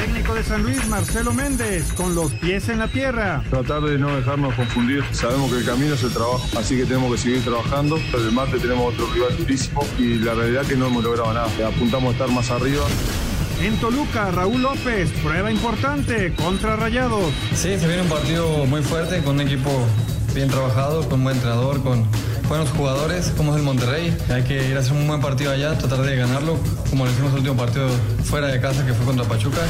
Técnico de San Luis, Marcelo Méndez, con los pies en la tierra. Tratar de no dejarnos confundir. Sabemos que el camino es el trabajo, así que tenemos que seguir trabajando. El martes tenemos otro rival durísimo y la realidad es que no hemos logrado nada. Apuntamos a estar más arriba. En Toluca, Raúl López, prueba importante contra Rayados. Sí, se viene un partido muy fuerte con un equipo bien trabajado, con un buen entrenador, con buenos jugadores, como es el Monterrey. Hay que ir a hacer un buen partido allá, tratar de ganarlo, como lo hicimos el último partido fuera de casa que fue contra Pachuca.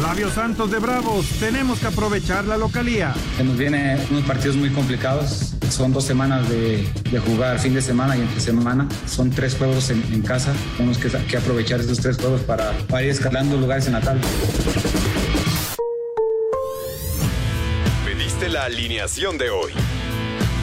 Flavio Santos de Bravos, tenemos que aprovechar la localía. Se nos vienen unos partidos muy complicados. Son dos semanas de, de, jugar fin de semana y entre semana. Son tres juegos en, en casa. Tenemos que, que, aprovechar esos tres juegos para, para ir escalando lugares en la tabla. Pediste la alineación de hoy.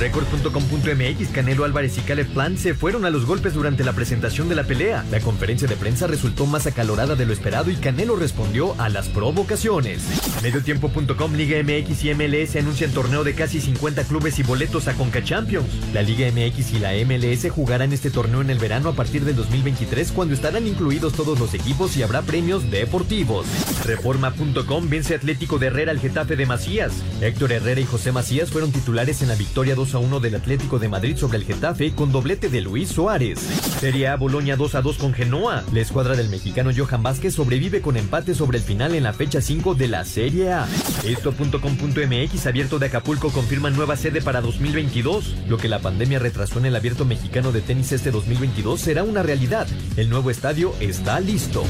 Record.com.mx, Canelo Álvarez y Caleb Plant se fueron a los golpes durante la presentación de la pelea. La conferencia de prensa resultó más acalorada de lo esperado y Canelo respondió a las provocaciones. Mediotiempo.com, Liga MX y MLS anuncian torneo de casi 50 clubes y boletos a Conca Champions. La Liga MX y la MLS jugarán este torneo en el verano a partir del 2023 cuando estarán incluidos todos los equipos y habrá premios deportivos. Reforma.com vence Atlético de Herrera al Getafe de Macías. Héctor Herrera y José Macías fueron titulares en la victoria 2 a 1 del Atlético de Madrid sobre el Getafe con doblete de Luis Suárez. Serie A Boloña 2 a 2 con Genoa. La escuadra del mexicano Johan Vázquez sobrevive con empate sobre el final en la fecha 5 de la Serie A. Esto.com.mx abierto de Acapulco confirma nueva sede para 2022. Lo que la pandemia retrasó en el abierto mexicano de tenis este 2022 será una realidad. El nuevo estadio está listo.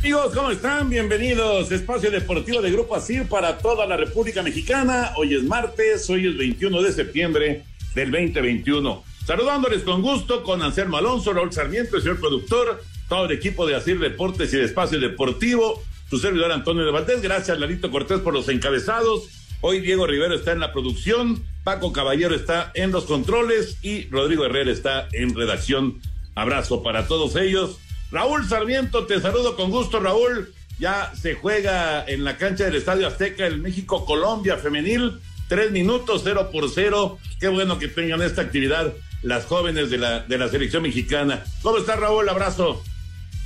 Amigos, ¿cómo están? Bienvenidos. Espacio Deportivo de Grupo ASIR para toda la República Mexicana. Hoy es martes, hoy es 21 de septiembre del 2021. Saludándoles con gusto con Anselmo Alonso, Raúl Sarmiento, el señor productor, todo el equipo de ASIR Deportes y de Espacio Deportivo, su servidor Antonio de Valdés. Gracias, Larito Cortés, por los encabezados. Hoy Diego Rivero está en la producción, Paco Caballero está en los controles y Rodrigo Herrera está en redacción. Abrazo para todos ellos. Raúl Sarmiento, te saludo con gusto, Raúl. Ya se juega en la cancha del Estadio Azteca el México-Colombia femenil. Tres minutos, cero por cero. Qué bueno que tengan esta actividad las jóvenes de la, de la selección mexicana. ¿Cómo estás, Raúl? Abrazo.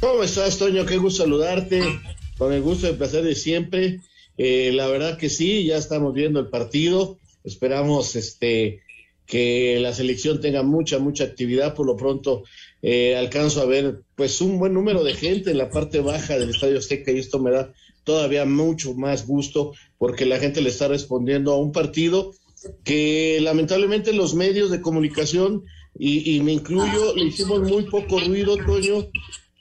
¿Cómo estás, Toño? Qué gusto saludarte. Con el gusto de placer de siempre. Eh, la verdad que sí, ya estamos viendo el partido. Esperamos este que la selección tenga mucha, mucha actividad. Por lo pronto, eh, alcanzo a ver pues un buen número de gente en la parte baja del Estadio Azteca y esto me da todavía mucho más gusto porque la gente le está respondiendo a un partido que lamentablemente los medios de comunicación y, y me incluyo le hicimos muy poco ruido Toño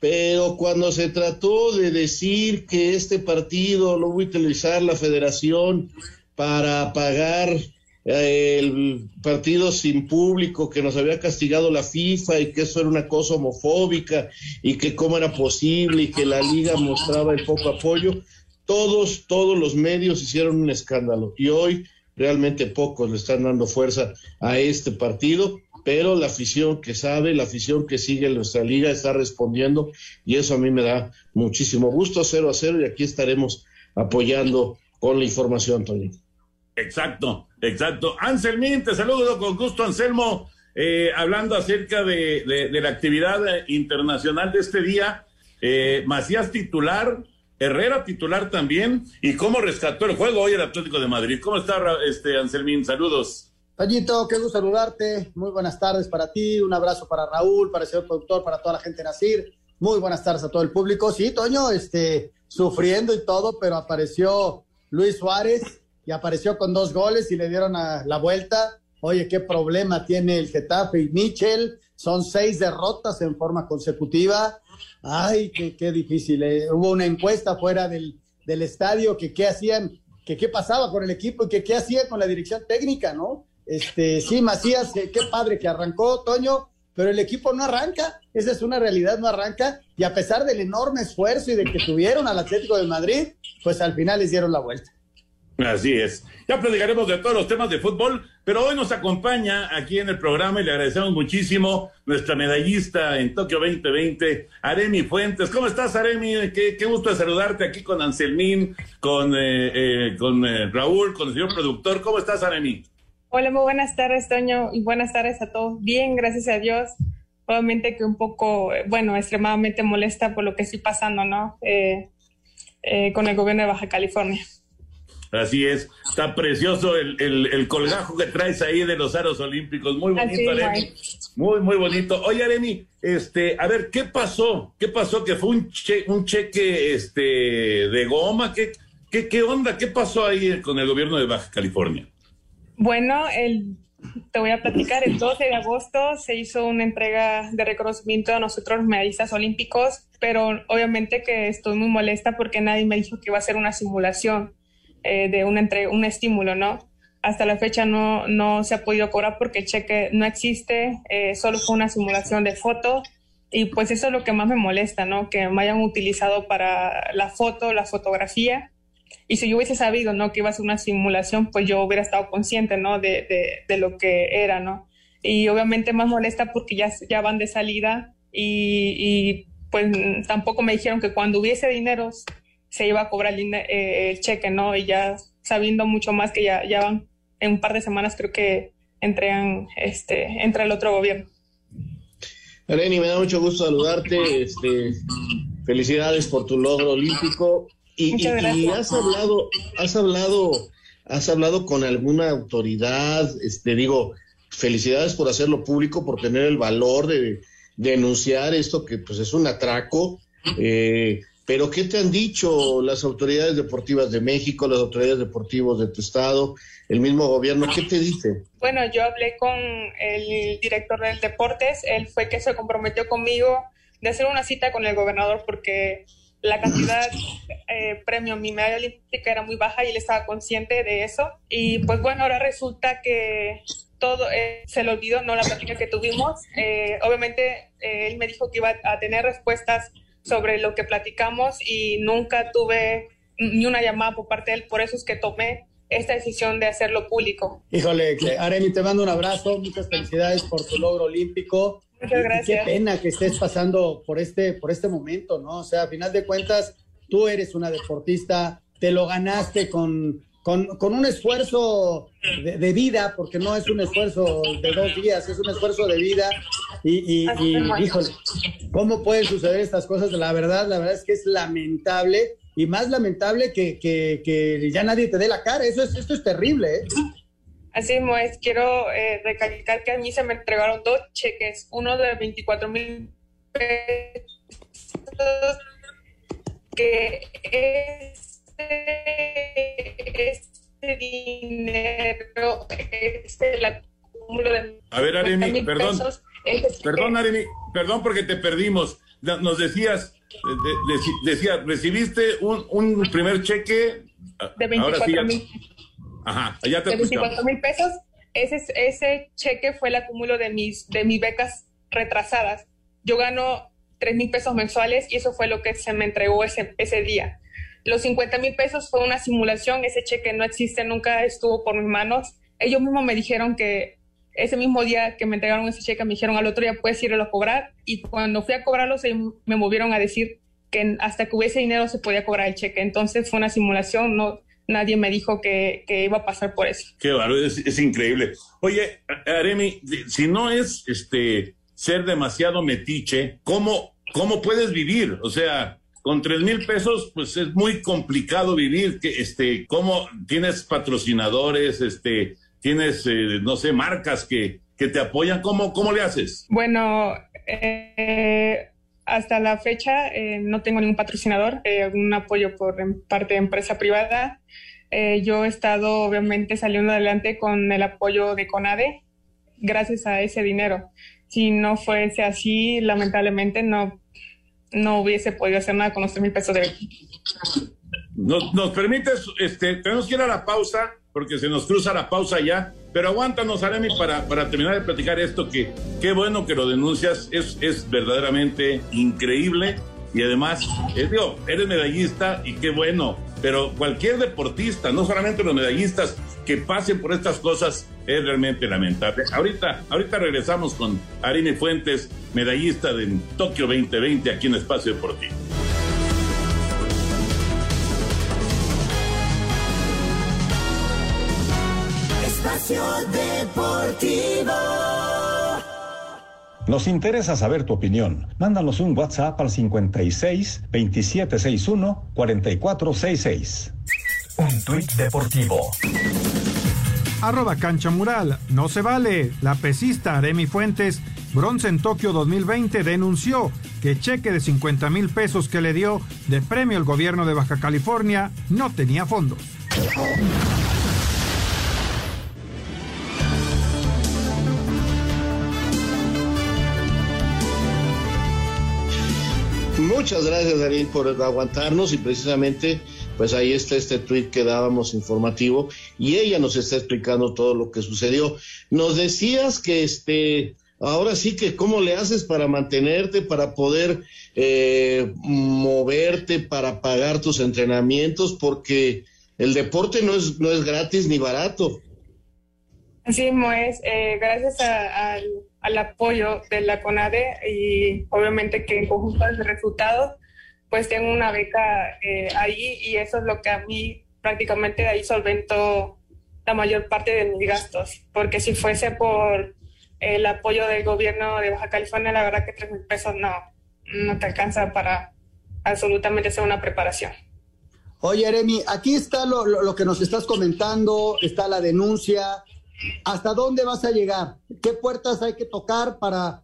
pero cuando se trató de decir que este partido lo voy a utilizar la federación para pagar el partido sin público que nos había castigado la FIFA y que eso era una cosa homofóbica y que cómo era posible y que la liga mostraba el poco apoyo, todos, todos los medios hicieron un escándalo y hoy realmente pocos le están dando fuerza a este partido, pero la afición que sabe, la afición que sigue nuestra liga está respondiendo y eso a mí me da muchísimo gusto, cero a cero y aquí estaremos apoyando con la información, Tony. Exacto, exacto. Anselmín, te saludo con gusto, Anselmo. eh, hablando acerca de, la actividad internacional de este día. Eh, Macías titular, Herrera titular también, y cómo rescató el juego hoy el Atlético de Madrid. ¿Cómo está, este Anselmín? Saludos. Pañito, qué gusto saludarte. Muy buenas tardes para ti. Un abrazo para Raúl, para el señor productor, para toda la gente de Nacir. Muy buenas tardes a todo el público. Sí, Toño, este, sufriendo y todo, pero apareció Luis Suárez y apareció con dos goles y le dieron a la vuelta. Oye, qué problema tiene el Getafe y Michel. Son seis derrotas en forma consecutiva. Ay, qué, qué difícil. Eh. Hubo una encuesta fuera del, del estadio que qué hacían, que qué pasaba con el equipo y que qué hacía con la dirección técnica, ¿no? Este, sí, Macías, qué padre que arrancó, Toño, pero el equipo no arranca. Esa es una realidad, no arranca. Y a pesar del enorme esfuerzo y de que tuvieron al Atlético de Madrid, pues al final les dieron la vuelta. Así es. Ya platicaremos de todos los temas de fútbol, pero hoy nos acompaña aquí en el programa y le agradecemos muchísimo nuestra medallista en Tokio 2020, Aremi Fuentes. ¿Cómo estás, Aremi? Qué, qué gusto saludarte aquí con Anselmín, con, eh, eh, con eh, Raúl, con el señor productor. ¿Cómo estás, Aremi? Hola, muy buenas tardes, Toño, y buenas tardes a todos. Bien, gracias a Dios. Obviamente que un poco, bueno, extremadamente molesta por lo que estoy pasando, ¿no? Eh, eh, con el gobierno de Baja California. Así es, está precioso el, el, colgajo que traes ahí de los aros olímpicos, muy bonito, Aremi. Muy, muy bonito. Oye, Aremi, este, a ver, ¿qué pasó? ¿Qué pasó? ¿Que fue un, un cheque este, de goma? ¿Qué, qué, ¿Qué onda? ¿Qué pasó ahí con el gobierno de Baja California? Bueno, el, te voy a platicar, el 12 de agosto se hizo una entrega de reconocimiento a nosotros medallistas olímpicos, pero obviamente que estoy muy molesta porque nadie me dijo que iba a ser una simulación eh, de un, entre, un estímulo, ¿no? Hasta la fecha no, no se ha podido cobrar porque el cheque no existe, eh, solo fue una simulación de foto y pues eso es lo que más me molesta, ¿no? Que me hayan utilizado para la foto, la fotografía y si yo hubiese sabido, ¿no? Que iba a ser una simulación, pues yo hubiera estado consciente, ¿no? De, de, lo que era, ¿no? Y obviamente más molesta porque ya, ya van de salida y, y pues tampoco me dijeron que cuando hubiese dinero se iba a cobrar el, eh, el, cheque, ¿no? Y ya sabiendo mucho más que ya, ya van en un par de semanas creo que entregan, este, entra el otro gobierno. Areni, me da mucho gusto saludarte. Este, felicidades por tu logro olímpico. Y, has hablado, has hablado, has hablado con alguna autoridad, este, digo, felicidades por hacerlo público, por tener el valor de, denunciar esto que pues es un atraco. Eh, pero ¿qué te han dicho las autoridades deportivas de México, las autoridades deportivas de tu estado, el mismo gobierno? ¿Qué te dice? Bueno, yo hablé con el director del deportes, él fue que se comprometió conmigo de hacer una cita con el gobernador porque la cantidad eh, premio mi medalla olímpica era muy baja y él estaba consciente de eso. Y pues bueno, ahora resulta que todo eh, se le olvidó, no la práctica que tuvimos. Eh, obviamente eh, él me dijo que iba a tener respuestas sobre lo que platicamos y nunca tuve ni una llamada por parte de él, por eso es que tomé esta decisión de hacerlo público. Híjole, Aremi, te mando un abrazo, muchas felicidades por tu logro olímpico Muchas gracias. Qué pena que estés pasando por este, por este momento, ¿no? O sea, a final de cuentas, tú eres una deportista, te lo ganaste con, con, un esfuerzo de, vida, porque no es un esfuerzo de dos días, es un esfuerzo de vida. Y, y, híjole, ¿cómo pueden suceder estas cosas? La verdad, la verdad es que es lamentable y más lamentable que, que, ya nadie te dé la cara. Eso es, esto es terrible, ¿eh? Así es, quiero eh, recalcar que a mí se me entregaron dos cheques, uno de 24 mil pesos, que este, dinero es el acúmulo de... A ver, Aremi, perdón, perdón, Aremi, perdón porque te perdimos. Nos decías, decía, recibiste un, un primer cheque... De 24 mil. Ajá, allá te De 24 mil pesos. Ese, ese cheque fue el acúmulo de mis, de mis becas retrasadas. Yo gano 3 mil pesos mensuales y eso fue lo que se me entregó ese, ese día. Los 50 mil pesos fue una simulación, ese cheque no existe, nunca estuvo por mis manos. Ellos mismos me dijeron que ese mismo día que me entregaron ese cheque, me dijeron al otro día puedes irlo a cobrar. Y cuando fui a cobrarlo, se me movieron a decir que hasta que hubiese dinero se podía cobrar el cheque. Entonces fue una simulación, no, nadie me dijo que, que iba a pasar por eso. Qué bárbaro, es, es, increíble. Oye, Aremi, si no es este ser demasiado metiche, ¿cómo, cómo puedes vivir? O sea, con tres mil pesos, pues es muy complicado vivir. Este, ¿Cómo tienes patrocinadores? Este, tienes, eh, no sé, marcas que, que te apoyan. ¿Cómo, cómo le haces? Bueno, eh, hasta la fecha eh, no tengo ningún patrocinador, eh, algún apoyo por parte de empresa privada. Eh, yo he estado obviamente saliendo adelante con el apoyo de CONADE gracias a ese dinero. Si no fuese así, lamentablemente no, no hubiese podido hacer nada con los tres mil pesos de nos, nos permites, este, tenemos que ir a la pausa porque se nos cruza la pausa ya, pero aguántanos, Aremi, para, para terminar de platicar esto, que qué bueno que lo denuncias, es, es verdaderamente increíble y además, es, digo, eres medallista y qué bueno, pero cualquier deportista, no solamente los medallistas, que pasen por estas cosas es realmente lamentable. Ahorita, ahorita regresamos con Aremi Fuentes, medallista de Tokio 2020 aquí en Espacio Deportivo. Deportivo. Nos interesa saber tu opinión. Mándanos un WhatsApp al 56 2761 4466. Un tuit deportivo. Arroba cancha mural. No se vale. La pesista Aremi Fuentes, bronce en Tokio 2020, denunció que cheque de 50 mil pesos que le dio de premio el gobierno de Baja California no tenía fondos. Muchas gracias, Darín, por aguantarnos y precisamente, pues ahí está este tuit que dábamos informativo y ella nos está explicando todo lo que sucedió. Nos decías que este, ahora sí que cómo le haces para mantenerte, para poder eh, moverte, para pagar tus entrenamientos, porque el deporte no es, no es gratis ni barato. Así es, eh, gracias al al apoyo de la CONADE y obviamente que en conjunto de resultados, pues tengo una beca eh, ahí y eso es lo que a mí prácticamente ahí solvento la mayor parte de mis gastos, porque si fuese por el apoyo del gobierno de Baja California, la verdad que tres mil pesos no, no te alcanza para absolutamente hacer una preparación. Oye, Eremi, aquí está lo, lo, lo que nos estás comentando, está la denuncia, ¿Hasta dónde vas a llegar? ¿Qué puertas hay que tocar para...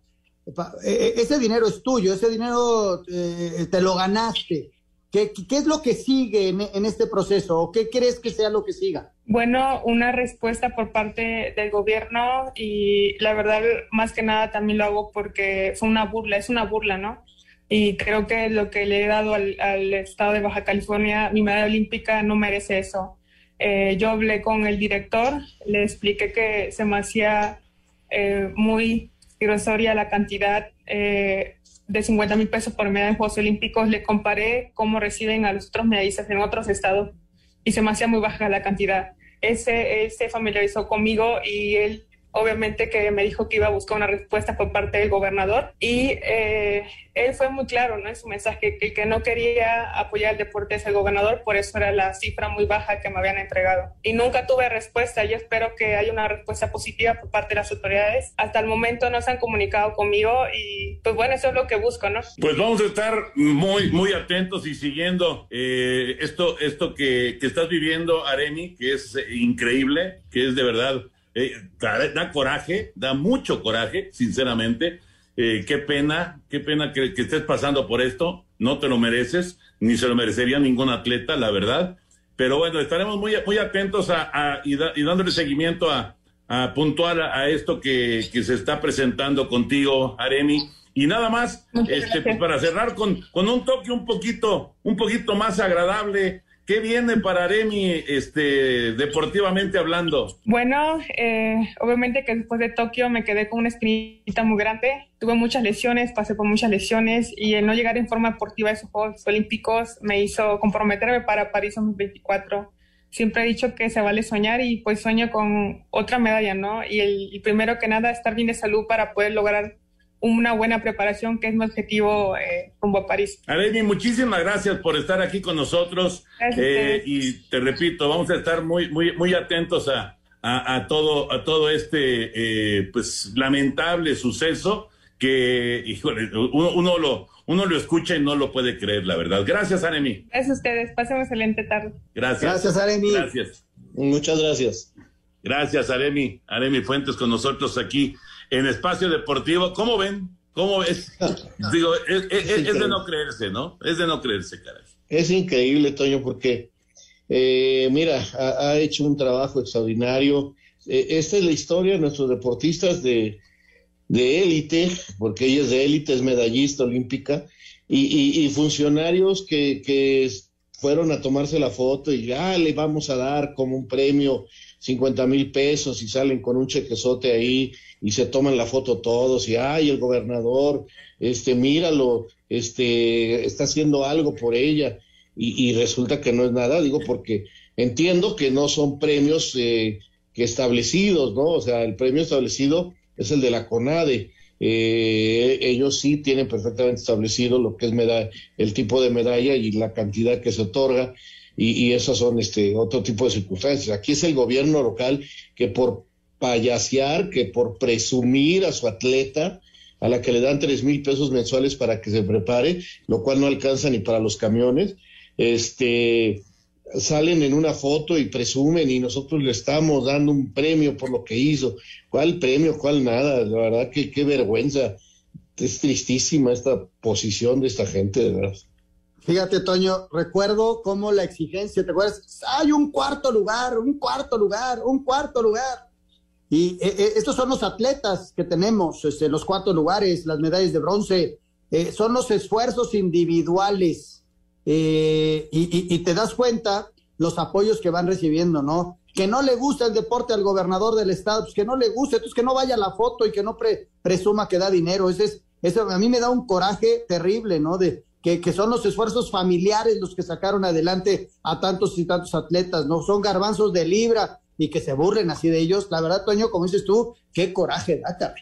para ese dinero es tuyo, ese dinero eh, te lo ganaste. ¿Qué, ¿Qué, es lo que sigue en, en, este proceso o qué crees que sea lo que siga? Bueno, una respuesta por parte del gobierno y la verdad, más que nada también lo hago porque fue una burla, es una burla, ¿no? Y creo que lo que le he dado al, al estado de Baja California, mi medalla olímpica no merece eso. Eh, yo hablé con el director, le expliqué que se me hacía eh, muy irrisoria la cantidad eh, de 50 mil pesos por medalla en Juegos Olímpicos. Le comparé cómo reciben a los otros medallistas en otros estados y se me hacía muy baja la cantidad. Ese, él se familiarizó conmigo y él obviamente que me dijo que iba a buscar una respuesta por parte del gobernador y eh, él fue muy claro en su mensaje que el que no quería apoyar el deporte es el gobernador, por eso era la cifra muy baja que me habían entregado. Y nunca tuve respuesta, yo espero que haya una respuesta positiva por parte de las autoridades. Hasta el momento no se han comunicado conmigo y pues bueno, eso es lo que busco, ¿no? Pues vamos a estar muy, muy atentos y siguiendo eh, esto, esto que, que estás viviendo, Areni, que es increíble, que es de verdad eh, da coraje, da mucho coraje, sinceramente. Eh, qué pena, qué pena que, que, estés pasando por esto. No te lo mereces, ni se lo merecería ningún atleta, la verdad. Pero bueno, estaremos muy, muy atentos a, a y, da, y, dándole seguimiento a, a puntual a, a esto que, que, se está presentando contigo, Aremi. Y nada más, este, pues para cerrar con, con un toque un poquito, un poquito más agradable, ¿Qué viene para Aremi este, deportivamente hablando? Bueno, eh, obviamente que después de Tokio me quedé con una espinita muy grande. Tuve muchas lesiones, pasé por muchas lesiones y el no llegar en forma deportiva a esos Juegos Olímpicos me hizo comprometerme para París 2024. Siempre he dicho que se vale soñar y pues sueño con otra medalla, ¿no? Y el y primero que nada estar bien de salud para poder lograr una buena preparación, que es mi objetivo eh, rumbo a París. Aremi, muchísimas gracias por estar aquí con nosotros. Eh, y te repito, vamos a estar muy, muy, muy atentos a, a, todo, a todo este eh, pues lamentable suceso que, híjole, uno, uno, lo, uno lo escucha y no lo puede creer, la verdad. Gracias, Aremi. Gracias a ustedes. Pasen una excelente tarde. Gracias. Gracias, Aremi. Gracias. Muchas gracias. Gracias, Aremi. Aremi Fuentes con nosotros aquí en Espacio Deportivo. ¿Cómo ven? ¿Cómo ves? Digo, es, es, es, de no creerse, ¿no? Es de no creerse, caray. Es increíble, Toño, porque, eh, mira, ha, ha, hecho un trabajo extraordinario. Eh, esta es la historia de nuestros deportistas de de élite, porque ella es de élite, es medallista olímpica, y, y, y funcionarios que, que, fueron a tomarse la foto y ya le vamos a dar como un premio 50 mil pesos y salen con un chequezote ahí y se toman la foto todos y ay el gobernador este míralo este está haciendo algo por ella y, y resulta que no es nada digo porque entiendo que no son premios eh, que establecidos no o sea el premio establecido es el de la CONADE. Eh, ellos sí tienen perfectamente establecido lo que es medalla, el tipo de medalla y la cantidad que se otorga, y, y esas son este otro tipo de circunstancias. Aquí es el gobierno local que por payasear, que por presumir a su atleta, a la que le dan tres mil pesos mensuales para que se prepare, lo cual no alcanza ni para los camiones, este salen en una foto y presumen y nosotros le estamos dando un premio por lo que hizo. ¿Cuál premio? ¿Cuál nada? La verdad que qué vergüenza. Es tristísima esta posición de esta gente, de verdad. Fíjate, Toño, recuerdo cómo la exigencia, ¿te acuerdas? Hay un cuarto lugar, un cuarto lugar, un cuarto lugar. Y eh, eh, estos son los atletas que tenemos, este, los cuartos lugares, las medallas de bronce, eh, son los esfuerzos individuales. Y, te das cuenta los apoyos que van recibiendo, ¿no? Que no le gusta el deporte al gobernador del estado, pues que no le guste, entonces que no vaya a la foto y que no pre, presuma que da dinero. Ese es, eso a mí me da un coraje terrible, ¿no? De que, que, son los esfuerzos familiares los que sacaron adelante a tantos y tantos atletas, ¿no? Son garbanzos de libra y que se burlen así de ellos. La verdad, Toño, como dices tú, qué coraje da.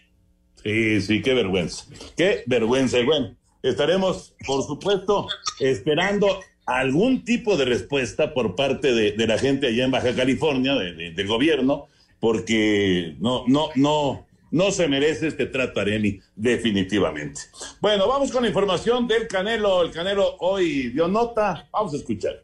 Sí, sí, qué vergüenza. Qué vergüenza. Y bueno, estaremos, por supuesto, esperando algún tipo de respuesta por parte de, de la gente allá en Baja California, de, del gobierno, porque no, no, no, no se merece este trato Aremi, definitivamente. Bueno, vamos con la información del Canelo. El Canelo hoy dio nota. Vamos a escuchar.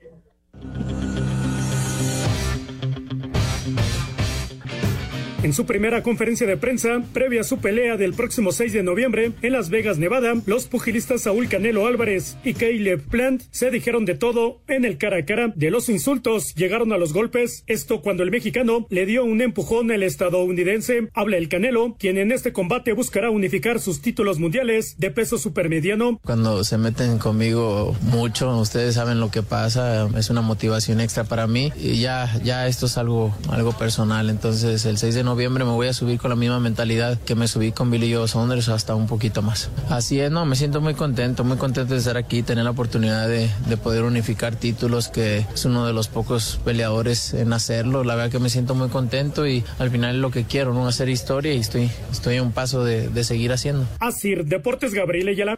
En su primera conferencia de prensa, previa a su pelea del próximo 6 de noviembre en Las Vegas, Nevada, los pugilistas Saúl Canelo Álvarez y Caleb Plant se dijeron de todo en el cara a cara. De los insultos llegaron a los golpes, esto cuando el mexicano le dio un empujón al estadounidense. Habla el Canelo, quien en este combate buscará unificar sus títulos mundiales de peso supermediano. Cuando se meten conmigo mucho, ustedes saben lo que pasa, es una motivación extra para mí y ya, ya esto es algo, algo personal. Entonces el 6 de noviembre noviembre me voy a subir con la misma mentalidad que me subí con Billy Joe Saunders hasta un poquito más. Así es, no, me siento muy contento, muy contento de estar aquí, tener la oportunidad de, de poder unificar títulos, que es uno de los pocos peleadores en hacerlo. La verdad que me siento muy contento y al final es lo que quiero, ¿no? Hacer historia y estoy, estoy a un paso de, de seguir haciendo. Así, Deportes Gabriel Ayala.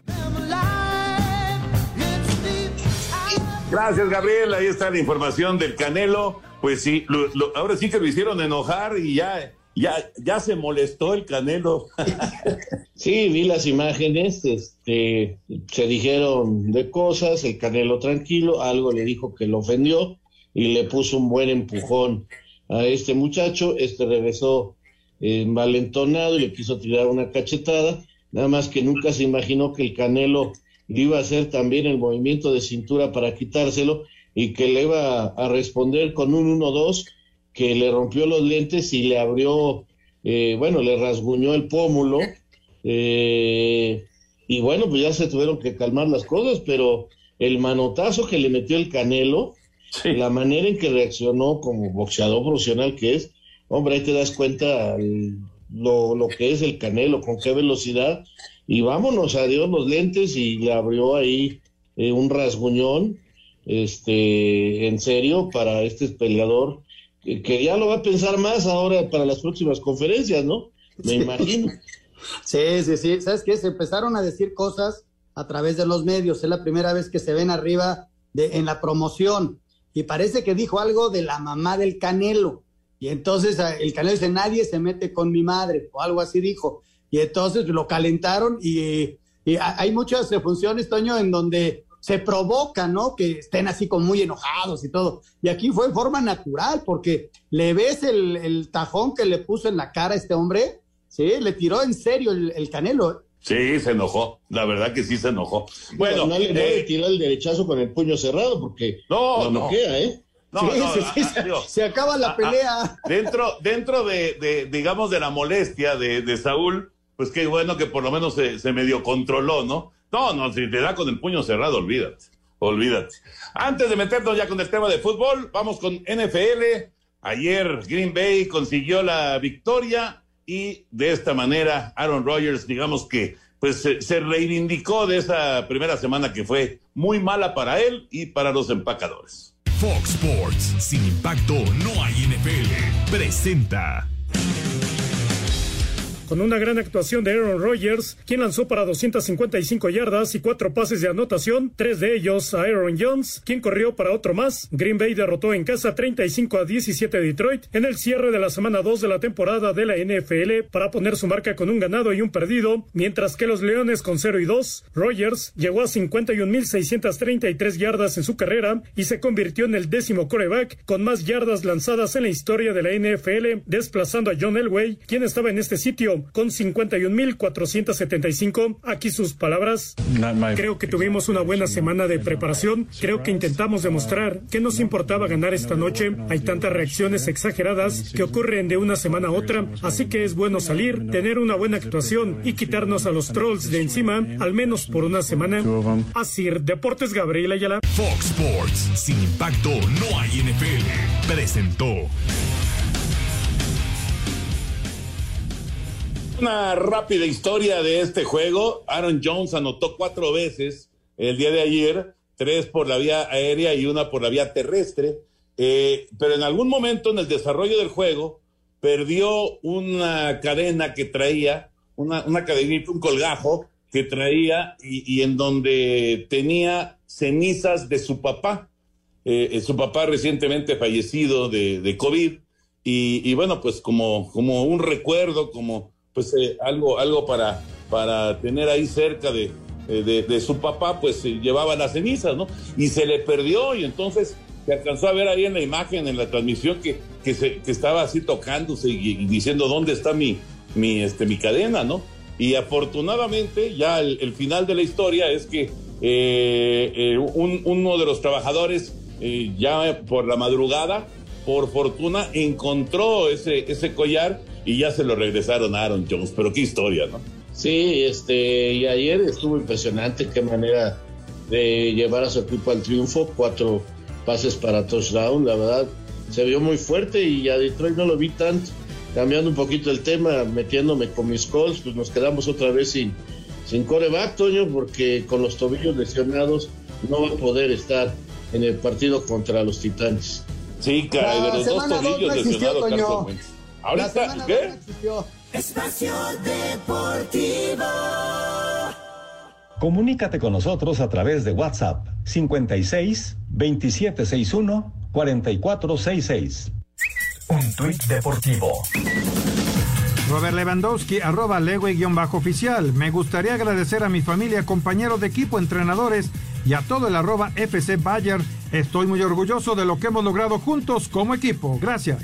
Gracias, Gabriel. Ahí está la información del Canelo. Pues sí, lo, lo, ahora sí que lo hicieron enojar y ya ya, ya se molestó el Canelo. sí, vi las imágenes, este, se dijeron de cosas, el Canelo tranquilo, algo le dijo que lo ofendió y le puso un buen empujón a este muchacho, este regresó envalentonado y le quiso tirar una cachetada, nada más que nunca se imaginó que el Canelo le iba a hacer también el movimiento de cintura para quitárselo y que le iba a responder con un 1-2 que le rompió los lentes y le abrió, eh, bueno, le rasguñó el pómulo. Eh, y bueno, pues ya se tuvieron que calmar las cosas, pero el manotazo que le metió el Canelo, sí. la manera en que reaccionó como boxeador profesional que es, hombre, ahí te das cuenta lo, lo que es el Canelo, con qué velocidad. Y vámonos, adiós los lentes y le abrió ahí eh, un rasguñón, este, en serio, para este peleador que ya lo va a pensar más ahora para las próximas conferencias, ¿no? Me imagino. Sí, sí, sí. ¿Sabes qué? Se empezaron a decir cosas a través de los medios. Es la primera vez que se ven arriba de, en la promoción. Y parece que dijo algo de la mamá del Canelo. Y entonces el Canelo dice, nadie se mete con mi madre, o algo así dijo. Y entonces lo calentaron y, y hay muchas funciones, Toño, en donde se provoca, ¿no? Que estén así como muy enojados y todo. Y aquí fue en forma natural, porque le ves el, el tajón que le puso en la cara a este hombre, ¿sí? Le tiró en serio el, el Canelo. Sí, se enojó. La verdad que sí se enojó. Bueno, no, le, no eh, le tiró el derechazo con el puño cerrado porque No, lo no. noquea, ¿eh? No, Sí, no, sí, ah, sí, se- digo, se acaba la ah, ah, pelea. dentro, dentro de, de, digamos, de la molestia de, de Saúl, pues qué bueno que por lo menos se, se medio controló, ¿no? No, no, si te da con el puño cerrado, olvídate, olvídate. Antes de meternos ya con el tema de fútbol, vamos con NFL. Ayer Green Bay consiguió la victoria y de esta manera Aaron Rodgers, digamos que pues se, reivindicó de esa primera semana que fue muy mala para él y para los empacadores. Fox Sports, sin impacto no hay NFL. Presenta. Con una gran actuación de Aaron Rodgers, quien lanzó para 255 yardas y cuatro pases de anotación, tres de ellos a Aaron Jones, quien corrió para otro más. Green Bay derrotó en casa 35 a 17 a Detroit en el cierre de la semana 2 de la temporada de la NFL para poner su marca con un ganado y un perdido, mientras que los Leones con 0 y 2. Rodgers llegó a 51.633 yardas en su carrera y se convirtió en el décimo coreback con más yardas lanzadas en la historia de la NFL, desplazando a John Elway, quien estaba en este sitio con 51.475. Aquí sus palabras. Creo que tuvimos una buena semana de preparación. Creo que intentamos demostrar que nos importaba ganar esta noche. Hay tantas reacciones exageradas que ocurren de una semana a otra, así que es bueno salir, tener una buena actuación y quitarnos a los trolls de encima, al menos por una semana. Así, Deportes Gabriel Ayala. Fox Sports, sin impacto no hay NFL. Presentó. Una rápida historia de este juego. Aaron Jones anotó cuatro veces el día de ayer, tres por la vía aérea y una por la vía terrestre. Eh, pero en algún momento en el desarrollo del juego perdió una cadena que traía, una, una cadenita, un colgajo que traía y, en donde tenía cenizas de su papá. Eh, eh, su papá recientemente fallecido de, de COVID. Y, y bueno, pues como, como un recuerdo, como pues eh, algo, algo para, para tener ahí cerca de, eh, de, su papá, pues eh, llevaba las cenizas, ¿no? Y se le perdió y entonces se alcanzó a ver ahí en la imagen, en la transmisión, que, que, se, que estaba así tocándose y, diciendo dónde está mi, mi, este, mi cadena, ¿no? Y afortunadamente ya el, el final de la historia es que un- uno de los trabajadores ya por la madrugada, por fortuna, encontró ese, ese collar y ya se lo regresaron a Aaron Jones. Pero qué historia, ¿no? Sí, este, y ayer estuvo impresionante qué manera de llevar a su equipo al triunfo, cuatro pases para touchdown, la verdad, se vio muy fuerte y a Detroit no lo vi tanto. Cambiando un poquito el tema, metiéndome con mis calls, pues nos quedamos otra vez sin, sin coreback, Toño, porque con los tobillos lesionados no va a poder estar en el partido contra los Titanes. Sí, caray, de los dos tobillos no existió, lesionados, La Ahorita, semana ¿qué? Espacio Deportivo. Comunícate con nosotros a través de WhatsApp 56 2761 4466. Un tuit deportivo. Robert Lewandowski, arroba Lewe-oficial. Me gustaría agradecer a mi familia, compañeros de equipo, entrenadores y a todo el arroba FC Bayer. Estoy muy orgulloso de lo que hemos logrado juntos como equipo. Gracias.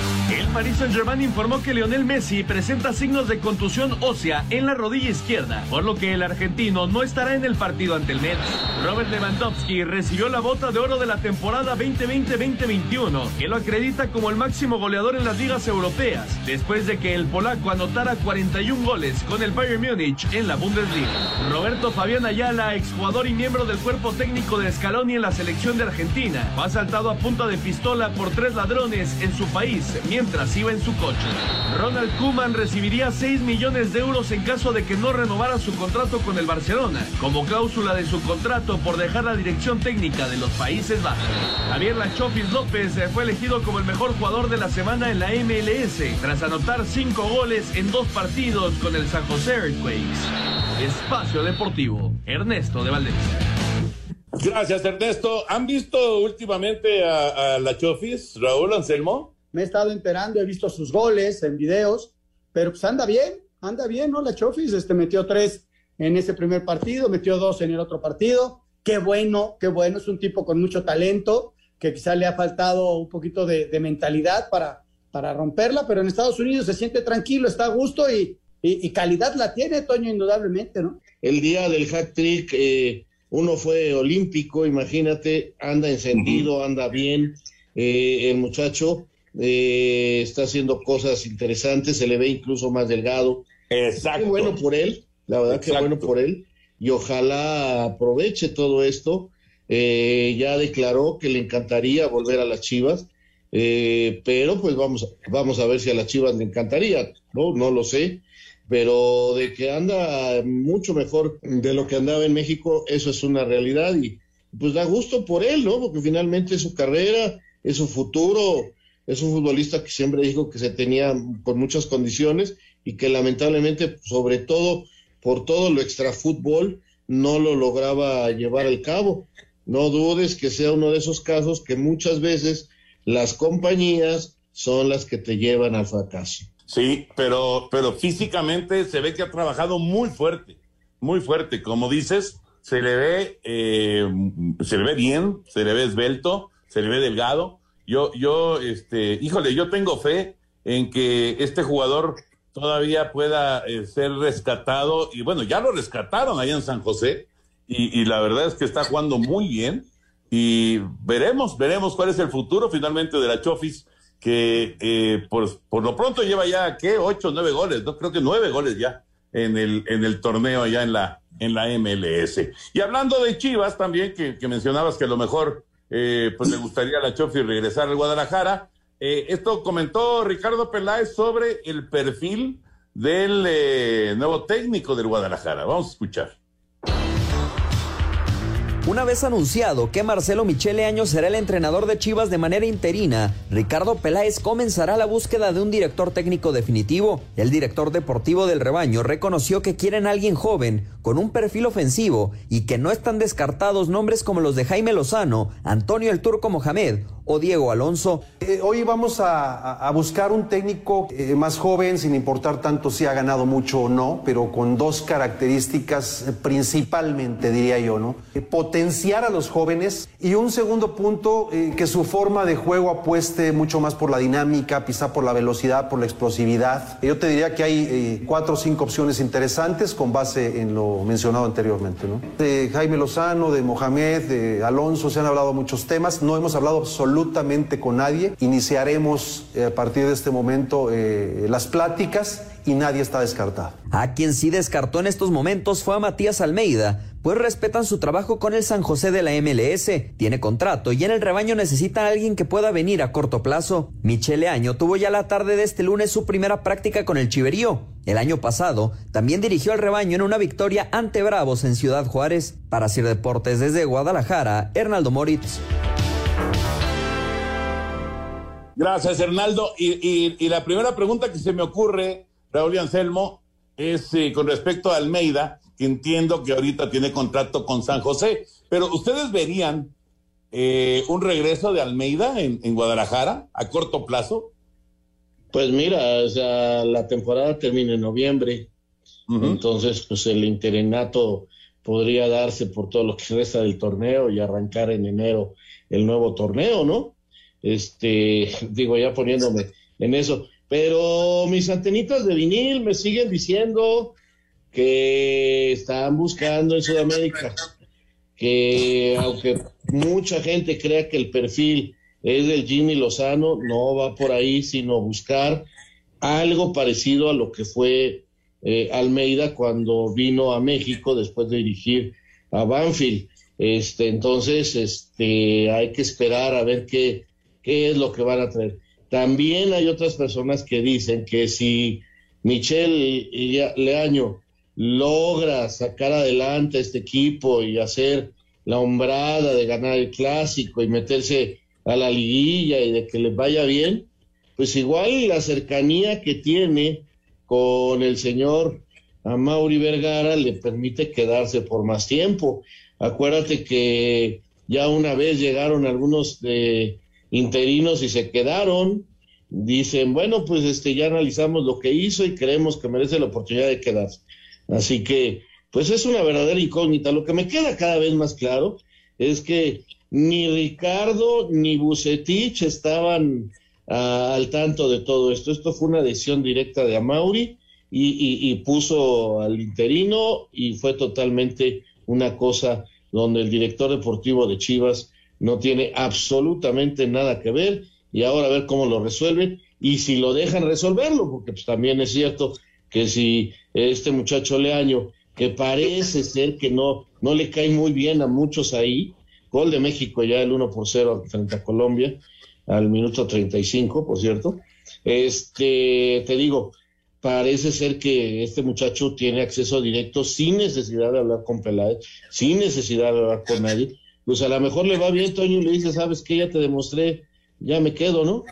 El Paris Saint-Germain informó que Lionel Messi presenta signos de contusión ósea en la rodilla izquierda, por lo que el argentino no estará en el partido ante el Metz. Robert Lewandowski recibió la bota de oro de la temporada 2020-2021, que lo acredita como el máximo goleador en las ligas europeas, después de que el polaco anotara 41 goles con el Bayern Múnich en la Bundesliga. Roberto Fabián Ayala, exjugador y miembro del cuerpo técnico de Scaloni en la selección de Argentina, fue asaltado a punta de pistola por tres ladrones en su país iba en su coche. Ronald Koeman recibiría 6 millones de euros en caso de que no renovara su contrato con el Barcelona, como cláusula de su contrato por dejar la dirección técnica de los Países Bajos. Javier Lachofis López fue elegido como el mejor jugador de la semana en la MLS, tras anotar 5 goles en dos partidos con el San José Earthquakes. Espacio Deportivo, Ernesto de Valdés. Gracias, Ernesto. ¿Han visto últimamente a, a la Chofis, Raúl Anselmo? Me he estado enterando, he visto sus goles en videos, pero pues anda bien, anda bien, ¿no? La Chofis este, metió tres en ese primer partido, metió dos en el otro partido. Qué bueno, qué bueno, es un tipo con mucho talento, que quizá le ha faltado un poquito de, mentalidad para, para romperla, pero en Estados Unidos se siente tranquilo, está a gusto y, y, y calidad la tiene, Toño, indudablemente, ¿no? El día del hat trick, eh, uno fue olímpico, imagínate, anda encendido, anda bien, eh, el muchacho eh, está haciendo cosas interesantes, se le ve incluso más delgado. Exacto. Qué bueno por él, la verdad que bueno por él, y ojalá aproveche todo esto. Eh, ya declaró que le encantaría volver a las Chivas, eh, pero pues vamos, vamos a ver si a las Chivas le encantaría, no, no lo sé pero de que anda mucho mejor de lo que andaba en México, eso es una realidad y pues da gusto por él, ¿no? Porque finalmente es su carrera, es su futuro, es un futbolista que siempre dijo que se tenía con muchas condiciones y que lamentablemente, sobre todo por todo lo extrafútbol, no lo lograba llevar al cabo. No dudes que sea uno de esos casos que muchas veces las compañías son las que te llevan al fracaso. Sí, pero, pero físicamente se ve que ha trabajado muy fuerte, muy fuerte. Como dices, se le ve, eh, se le ve bien, se le ve esbelto, se le ve delgado. Yo, yo, este, híjole, yo tengo fe en que este jugador todavía pueda eh, ser rescatado. Y bueno, ya lo rescataron ahí en San José. Y, la verdad es que está jugando muy bien. Y veremos, veremos cuál es el futuro finalmente de la Chofis que eh, por, por lo pronto lleva ya, ¿qué? Ocho, nueve goles, ¿no? Creo que nueve goles ya en el, en el torneo allá en la, en la MLS. Y hablando de Chivas también, que mencionabas que a lo mejor eh, pues le gustaría a la Chofi regresar al Guadalajara, eh, esto comentó Ricardo Peláez sobre el perfil del eh, nuevo técnico del Guadalajara. Vamos a escuchar. Una vez anunciado que Marcelo Michele Año será el entrenador de Chivas de manera interina, Ricardo Peláez comenzará la búsqueda de un director técnico definitivo. El director deportivo del rebaño reconoció que quieren a alguien joven, con un perfil ofensivo y que no están descartados nombres como los de Jaime Lozano, Antonio el Turco Mohamed o Diego Alonso. Eh, hoy vamos a, buscar un técnico eh, más joven, sin importar tanto si ha ganado mucho o no, pero con dos características eh, principalmente, diría yo, ¿no? Potenciar a los jóvenes y un segundo punto, eh, que su forma de juego apueste mucho más por la dinámica, quizá por la velocidad, por la explosividad. Yo te diría que hay eh, cuatro o cinco opciones interesantes con base en lo mencionado anteriormente. ¿no? De Jaime Lozano, de Mohamed, de Alonso, se han hablado muchos temas, no hemos hablado absolutamente con nadie. Iniciaremos eh, a partir de este momento eh, las pláticas y nadie está descartado. A quien sí descartó en estos momentos fue a Matías Almeida, pues respetan su trabajo con el San José de la MLS, tiene contrato y en el rebaño necesita a alguien que pueda venir a corto plazo. Michele Año tuvo ya la tarde de este lunes su primera práctica con el Chiverío. El año pasado también dirigió al rebaño en una victoria ante Bravos en Ciudad Juárez. Para Sir Deportes desde Guadalajara, Hernaldo Moritz. Gracias, Hernaldo. Y, y, y, la primera pregunta que se me ocurre, Raúl y Anselmo, es eh, con respecto a Almeida, que entiendo que ahorita tiene contrato con San José, pero ¿ustedes verían eh, un regreso de Almeida en, en, Guadalajara a corto plazo? Pues mira, o sea, la temporada termina en noviembre, uh -huh. entonces pues el interinato podría darse por todo lo que resta del torneo y arrancar en enero el nuevo torneo, ¿no? Este, digo, ya poniéndome en eso. Pero mis antenitas de vinil me siguen diciendo que están buscando en Sudamérica, que aunque mucha gente crea que el perfil es del Jimmy Lozano, no va por ahí, sino buscar algo parecido a lo que fue eh, Almeida cuando vino a México después de dirigir a Banfield. Este, entonces, este, hay que esperar a ver qué, qué es lo que van a traer. También hay otras personas que dicen que si Michel Leaño logra sacar adelante este equipo y hacer la hombrada de ganar el clásico y meterse a la liguilla y de que les vaya bien, pues igual la cercanía que tiene con el señor Mauri Vergara le permite quedarse por más tiempo. Acuérdate que ya una vez llegaron algunos de interinos y se quedaron, dicen, bueno, pues este ya analizamos lo que hizo y creemos que merece la oportunidad de quedarse. Así que, pues es una verdadera incógnita. Lo que me queda cada vez más claro es que ni Ricardo ni Bucetich estaban ah, al tanto de todo esto. Esto fue una decisión directa de Amauri y, y puso al interino y fue totalmente una cosa donde el director deportivo de Chivas no tiene absolutamente nada que ver y ahora a ver cómo lo resuelven y si lo dejan resolverlo, porque pues también es cierto que si este muchacho Leaño, que parece ser que no, no le cae muy bien a muchos ahí, gol de México ya el 1 por 0 frente a Colombia, al minuto 35, por cierto, este, te digo, parece ser que este muchacho tiene acceso directo sin necesidad de hablar con Peláez, sin necesidad de hablar con nadie, pues a lo mejor le va bien, Toño, y le dice, sabes que ya te demostré, ya me quedo, ¿no?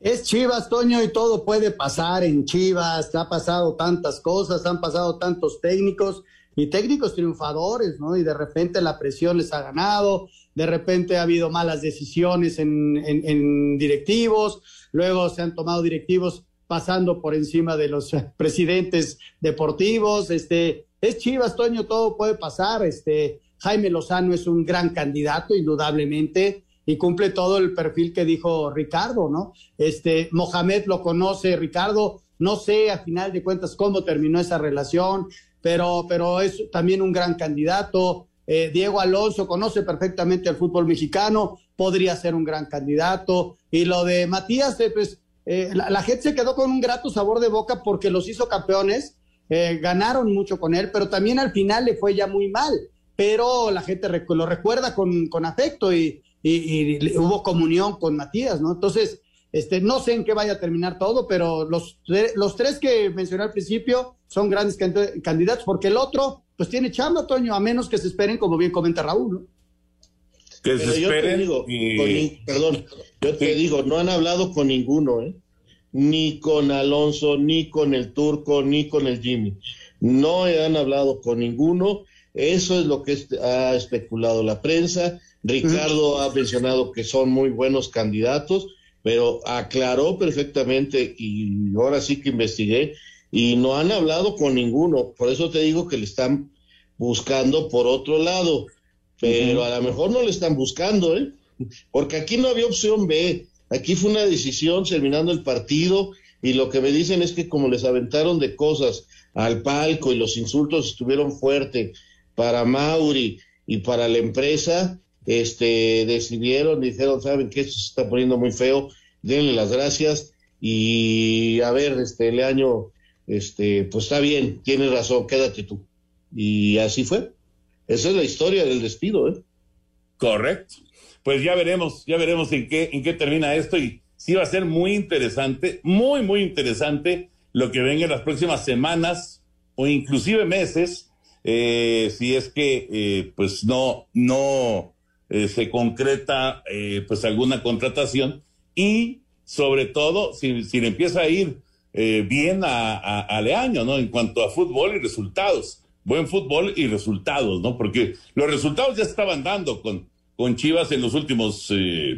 Es Chivas, Toño, y todo puede pasar en Chivas. Ha pasado tantas cosas, han pasado tantos técnicos y técnicos triunfadores, ¿no? Y de repente la presión les ha ganado, de repente ha habido malas decisiones en, directivos, luego se han tomado directivos pasando por encima de los presidentes deportivos. Este, es Chivas, Toño, todo puede pasar. Este, Jaime Lozano es un gran candidato, indudablemente y cumple todo el perfil que dijo Ricardo, ¿no? Este, Mohamed lo conoce, Ricardo, no sé a final de cuentas cómo terminó esa relación, pero, pero es también un gran candidato. Eh, Diego Alonso conoce perfectamente el fútbol mexicano, podría ser un gran candidato. Y lo de Matías, eh, pues eh, la, gente se quedó con un grato sabor de boca porque los hizo campeones, ganaron mucho con él, pero también al final le fue ya muy mal. Pero la gente lo recuerda con, con afecto y, y, hubo comunión con Matías, ¿no? Entonces, este, no sé en qué vaya a terminar todo, pero los, los tres que mencioné al principio son grandes candidatos, porque el otro, pues tiene chamba, Toño, a menos que se esperen, como bien comenta Raúl, ¿no? Que se esperen. Yo te digo, perdón, yo te digo, no han hablado con ninguno, ¿eh? Ni con Alonso, ni con el Turco, ni con el Jimmy. No han hablado con ninguno. Eso es lo que ha especulado la prensa Ricardo ha mencionado que son muy buenos candidatos, pero aclaró perfectamente y ahora sí que investigué y no han hablado con ninguno. Por eso te digo que le están buscando por otro lado, pero a lo mejor no le están buscando, ¿eh? Porque aquí no había opción B. Aquí fue una decisión terminando el partido y lo que me dicen es que como les aventaron de cosas al palco y los insultos estuvieron fuertes para Mauri y para la empresa, este, decidieron, dijeron, saben que esto se está poniendo muy feo, denle las gracias y a ver, este, Leaño, este, pues está bien, tienes razón, quédate tú. Y así fue. Esa es la historia del despido, ¿eh? Correcto. Pues ya veremos, ya veremos en qué, en qué termina esto y sí va a ser muy interesante, muy, muy interesante lo que venga en las próximas semanas o inclusive meses, eh, si es que eh, pues no, no eh, se concreta eh, pues alguna contratación y sobre todo si, si le empieza a ir bien a, a, Leaño, ¿no? En cuanto a fútbol y resultados, buen fútbol y resultados, ¿no? Porque los resultados ya estaban dando con, con Chivas en los últimos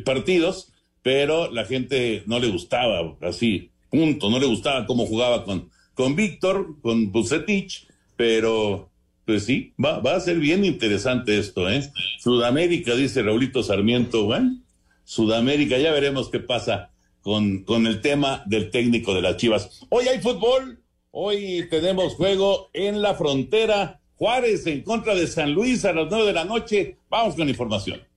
partidos, pero la gente no le gustaba así, punto, no le gustaba cómo jugaba con, con Víctor, con Bucetich, pero pues sí, va, va a ser bien interesante esto, ¿eh? Sudamérica, dice Raulito Sarmiento, bueno, Sudamérica, ya veremos qué pasa con, con el tema del técnico de las Chivas. Hoy hay fútbol, hoy tenemos juego en la frontera, Juárez en contra de San Luis a las nueve de la noche. Vamos con información.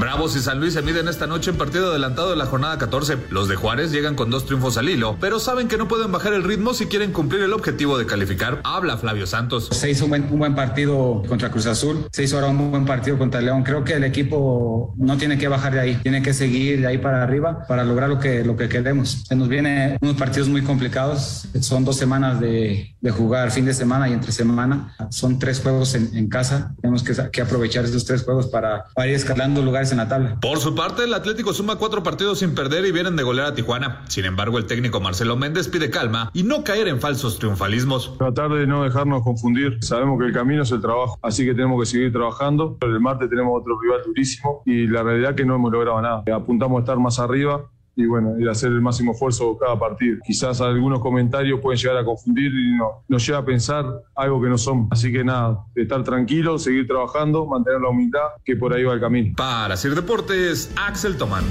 Bravos y San Luis se miden esta noche en partido adelantado de la jornada 14. Los de Juárez llegan con dos triunfos al hilo, pero saben que no pueden bajar el ritmo si quieren cumplir el objetivo de calificar. Habla Flavio Santos. Se hizo un buen, un buen partido contra Cruz Azul, se hizo ahora un buen partido contra León. Creo que el equipo no tiene que bajar de ahí, tiene que seguir de ahí para arriba para lograr lo que, lo que queremos. Se nos vienen unos partidos muy complicados, son dos semanas de, de jugar fin de semana y entre semana. Son tres juegos en, en casa, tenemos que, que, aprovechar esos tres juegos para, para ir escalando lugares en la tabla. Por su parte, el Atlético suma cuatro partidos sin perder y vienen de golear a Tijuana. Sin embargo, el técnico Marcelo Méndez pide calma y no caer en falsos triunfalismos. Tratar de no dejarnos confundir. Sabemos que el camino es el trabajo, así que tenemos que seguir trabajando. El martes tenemos otro rival durísimo y la realidad es que no hemos logrado nada. Apuntamos a estar más arriba y bueno, ir a hacer el máximo esfuerzo cada partido. Quizás algunos comentarios pueden llegar a confundir y no, nos lleva a pensar algo que no son. Así que nada, estar tranquilo, seguir trabajando, mantener la humildad, que por ahí va el camino. Para Sir Deportes, Axel Tomán.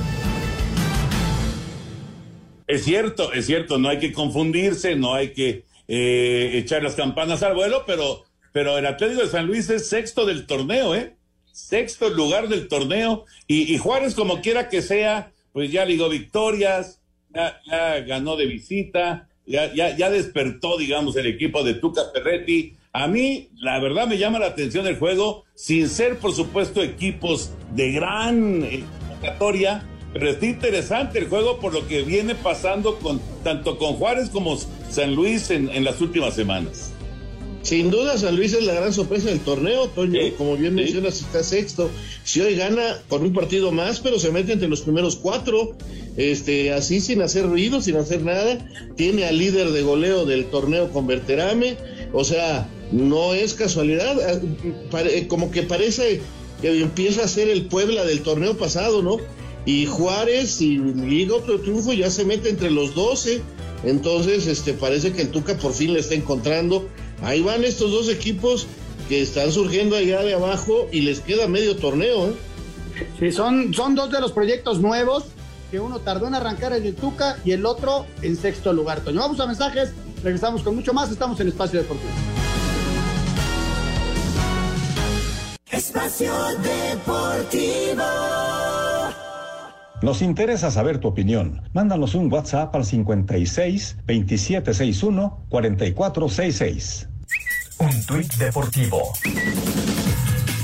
Es cierto, es cierto, no hay que confundirse, no hay que eh, echar las campanas al vuelo, pero, pero el Atlético de San Luis es sexto del torneo, ¿eh? Sexto lugar del torneo y, y Juárez, como quiera que sea, pues ya ligó victorias, ya, ya ganó de visita, ya, ya, ya, despertó, digamos, el equipo de Tuca Ferretti. A mí, la verdad, me llama la atención el juego, sin ser, por supuesto, equipos de gran convocatoria, pero está interesante el juego por lo que viene pasando con tanto con Juárez como San Luis en las últimas semanas. Sin duda, San Luis es la gran sorpresa del torneo, Toño. ¿Sí? Como bien mencionas, sí. está sexto. Si hoy gana por un partido más, pero se mete entre los primeros cuatro, este, así sin hacer ruido, sin hacer nada. Tiene al líder de goleo del torneo con Berterame. O sea, no es casualidad. Como que parece que empieza a ser el Puebla del torneo pasado, ¿no? Y Juárez, si liga otro triunfo, ya se mete entre los doce. Entonces, este, parece que el Tuca por fin le está encontrando Ahí van estos dos equipos que están surgiendo allá de abajo y les queda medio torneo. ¿eh? Sí, son, son dos de los proyectos nuevos que uno tardó en arrancar en el Tuca y el otro en sexto lugar. Toño, vamos a mensajes, regresamos con mucho más, estamos en Espacio Deportivo. Espacio Deportivo. Nos interesa saber tu opinión. Mándanos un WhatsApp al 56 2761 4466. Un tuit deportivo.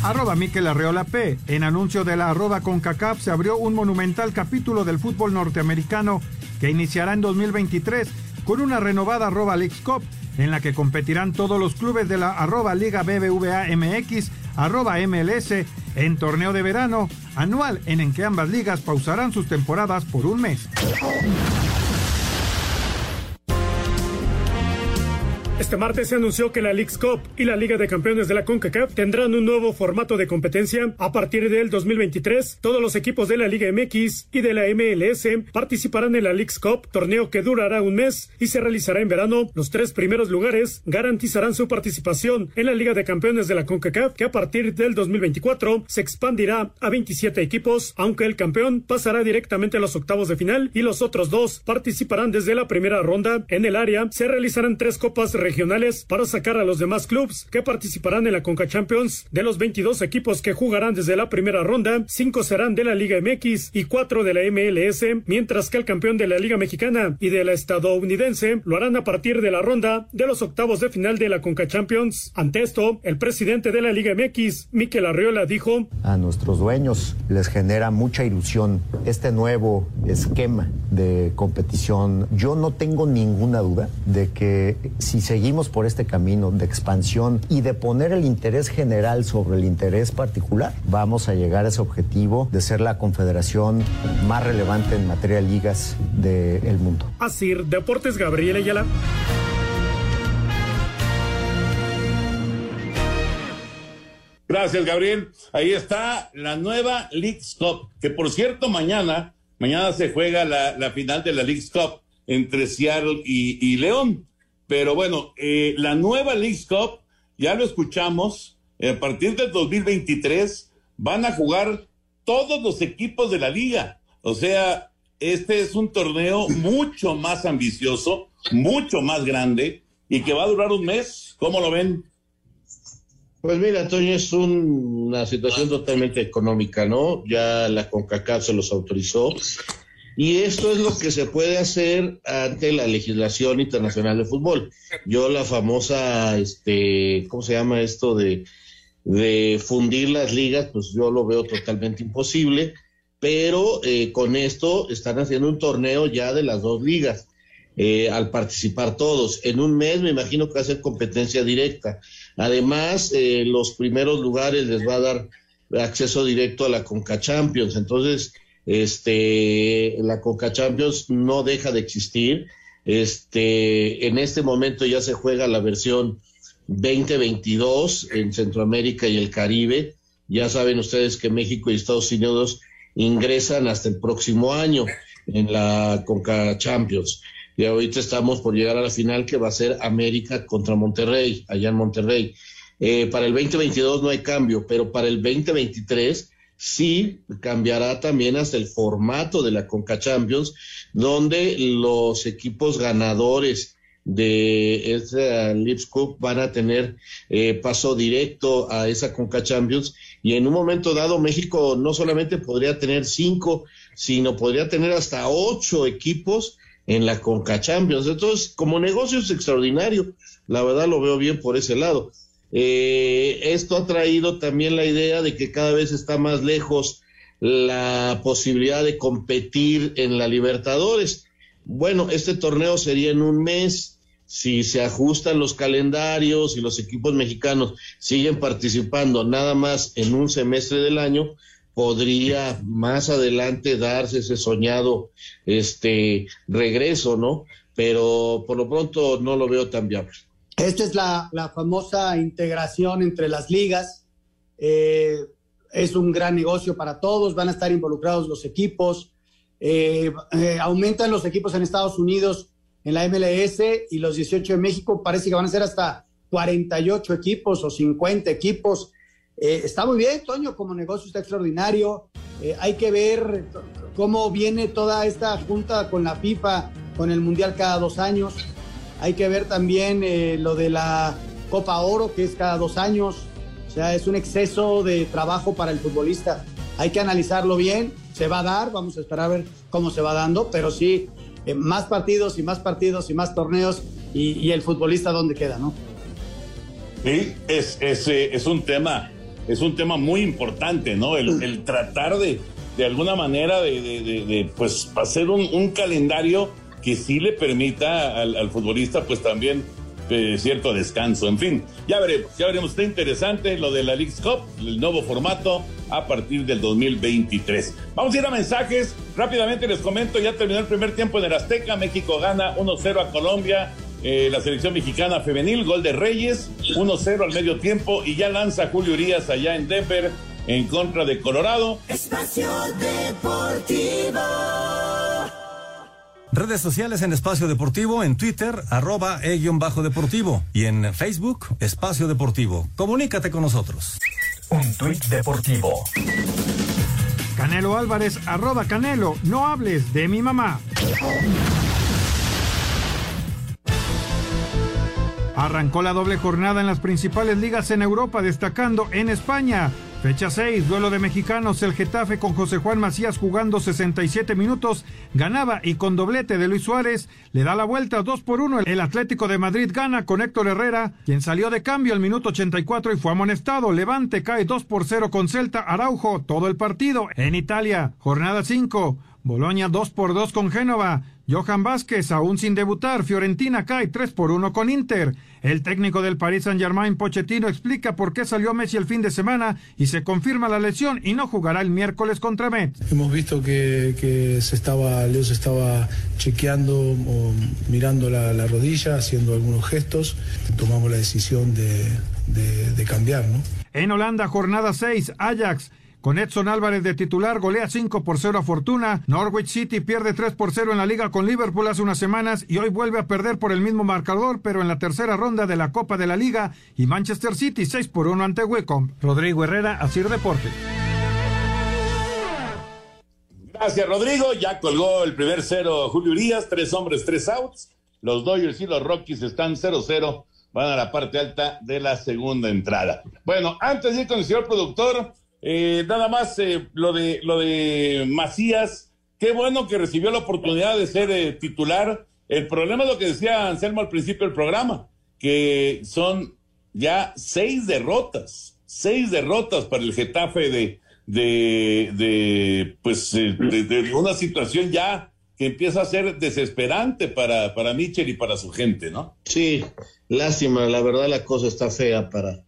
Arroba Miquel Arreola P. En anuncio de la arroba CONCACAF se abrió un monumental capítulo del fútbol norteamericano que iniciará en 2023 con una renovada arroba Leagues Cup en la que competirán todos los clubes de la arroba Liga BBVA MX, arroba MLS en torneo de verano anual en el que ambas ligas pausarán sus temporadas por un mes. Este martes se anunció que la Leagues Cup y la Liga de Campeones de la CONCACAF tendrán un nuevo formato de competencia. A partir del 2023, todos los equipos de la Liga MX y de la MLS participarán en la Leagues Cup, torneo que durará un mes y se realizará en verano. Los tres primeros lugares garantizarán su participación en la Liga de Campeones de la CONCACAF, que a partir del 2024 se expandirá a 27 equipos, aunque el campeón pasará directamente a los octavos de final y los otros dos participarán desde la primera ronda. En el área se realizarán tres copas regionales para sacar a los demás clubes que participarán en la Conca Champions. De los 22 equipos que jugarán desde la primera ronda, 5 serán de la Liga MX y 4 de la MLS, mientras que el campeón de la Liga Mexicana y de la estadounidense lo harán a partir de la ronda de los octavos de final de la Conca Champions. Ante esto, el presidente de la Liga MX, Miquel Arriola, dijo: A nuestros dueños les genera mucha ilusión este nuevo esquema de competición. Yo no tengo ninguna duda de que si se seguimos por este camino de expansión y de poner el interés general sobre el interés particular, vamos a llegar a ese objetivo de ser la confederación más relevante en materia de ligas del de mundo. Así, Deportes Gabriel Ayala. Gracias, Gabriel. Ahí está la nueva League's Cup, que por cierto, mañana, mañana se juega la, la final de la League's Cup entre Seattle y, y León. Pero bueno, eh, la nueva League Cup, ya lo escuchamos, eh, a partir del 2023 van a jugar todos los equipos de la liga. O sea, este es un torneo mucho más ambicioso, mucho más grande y que va a durar un mes. ¿Cómo lo ven? Pues mira, Toño, es una situación totalmente económica, ¿no? Ya la CONCACAF se los autorizó. Y esto es lo que se puede hacer ante la legislación internacional de fútbol. Yo la famosa, este, ¿cómo se llama esto de, de fundir las ligas? Pues yo lo veo totalmente imposible, pero eh, con esto están haciendo un torneo ya de las dos ligas. Eh, al participar todos. En un mes me imagino que va a ser competencia directa. Además, eh, los primeros lugares les va a dar acceso directo a la Conca Champions. Entonces, este, la Conca Champions no deja de existir. Este, en este momento ya se juega la versión 2022 en Centroamérica y el Caribe. Ya saben ustedes que México y Estados Unidos ingresan hasta el próximo año en la Conca Champions. Y ahorita estamos por llegar a la final que va a ser América contra Monterrey, allá en Monterrey. Eh, para el 2022 no hay cambio, pero para el 2023 sí cambiará también hasta el formato de la Conca Champions, donde los equipos ganadores de esa Lips Cup van a tener eh, paso directo a esa Conca Champions y en un momento dado México no solamente podría tener cinco, sino podría tener hasta ocho equipos en la Conca Champions. Entonces, como negocio es extraordinario, la verdad lo veo bien por ese lado. Eh, esto ha traído también la idea de que cada vez está más lejos la posibilidad de competir en la Libertadores. Bueno, este torneo sería en un mes. Si se ajustan los calendarios y los equipos mexicanos siguen participando nada más en un semestre del año, podría más adelante darse ese soñado este regreso, ¿no? Pero por lo pronto no lo veo tan viable. Esta es la, famosa integración entre las ligas. Eh, es un gran negocio para todos, van a estar involucrados los equipos. Eh, eh, aumentan los equipos en Estados Unidos en la MLS y los 18 de México parece que van a ser hasta 48 equipos o 50 equipos. Está muy bien, Toño, como negocio está extraordinario. Hay que ver cómo viene toda esta junta con la FIFA, con el Mundial cada dos años. Hay que ver también eh, lo de la Copa Oro, que es cada dos años. O sea, es un exceso de trabajo para el futbolista. Hay que analizarlo bien. Se va a dar, vamos a esperar a ver cómo se va dando, pero sí, más partidos y más partidos y más torneos y, y el futbolista dónde queda, ¿no? Sí, es, es, es un tema es un tema muy importante, ¿no? El, el tratar de, de alguna manera, de, de, de pues, hacer un, un, calendario que sí le permita al, futbolista, pues también eh, cierto descanso. En fin, ya veremos, ya veremos. Está interesante lo de la League Cup, el nuevo formato a partir del 2023. Vamos a ir a mensajes. Rápidamente les comento, ya terminó el primer tiempo en el Azteca. México gana 1-0 a Colombia. Eh, la selección mexicana femenil, gol de Reyes, 1-0 al medio tiempo y ya lanza Julio Urias allá en Denver en contra de Colorado. Espacio Deportivo. Redes sociales en Espacio Deportivo, en Twitter, arroba e-bajo deportivo y en Facebook, Espacio Deportivo. Comunícate con nosotros. Un tuit deportivo. Canelo Álvarez, arroba Canelo, no hables de mi mamá. Arrancó la doble jornada en las principales ligas en Europa, destacando en España. Fecha 6, duelo de mexicanos, el Getafe con José Juan Macías jugando 67 minutos, ganaba y con doblete de Luis Suárez le da la vuelta 2 por 1. El Atlético de Madrid gana con Héctor Herrera, quien salió de cambio al minuto 84 y fue amonestado. Levante cae 2 por 0 con Celta Araujo, todo el partido. En Italia, jornada 5, Boloña 2 por 2 con Génova. Johan Vázquez, aún sin debutar, Fiorentina cae 3 por 1 con Inter. El técnico del Paris Saint-Germain, Pochettino, explica por qué salió Messi el fin de semana y se confirma la lesión y no jugará el miércoles contra Metz. Hemos visto que, que se estaba, Leo se estaba chequeando o mirando la, la, rodilla, haciendo algunos gestos. Tomamos la decisión de, de, de cambiar, ¿no? En Holanda, jornada 6, Ajax. Con Edson Álvarez de titular, golea 5 por 0 a Fortuna. Norwich City pierde 3 por 0 en la liga con Liverpool hace unas semanas y hoy vuelve a perder por el mismo marcador, pero en la tercera ronda de la Copa de la Liga. Y Manchester City 6 por 1 ante Wicom. Rodrigo Herrera, Asir Deporte. Gracias, Rodrigo. Ya colgó el primer cero Julio Urias, tres hombres, tres outs. Los Dodgers y los Rockies están 0-0 van a la parte alta de la segunda entrada. Bueno, antes de ir con el señor productor, eh, nada más eh, lo de lo de Macías, qué bueno que recibió la oportunidad de ser eh, titular. El problema es lo que decía Anselmo al principio del programa, que son ya seis derrotas, seis derrotas para el Getafe de, de, pues, de, de una situación ya que empieza a ser desesperante para, para Mitchell y para su gente, ¿no? Sí, lástima, la verdad la cosa está fea para,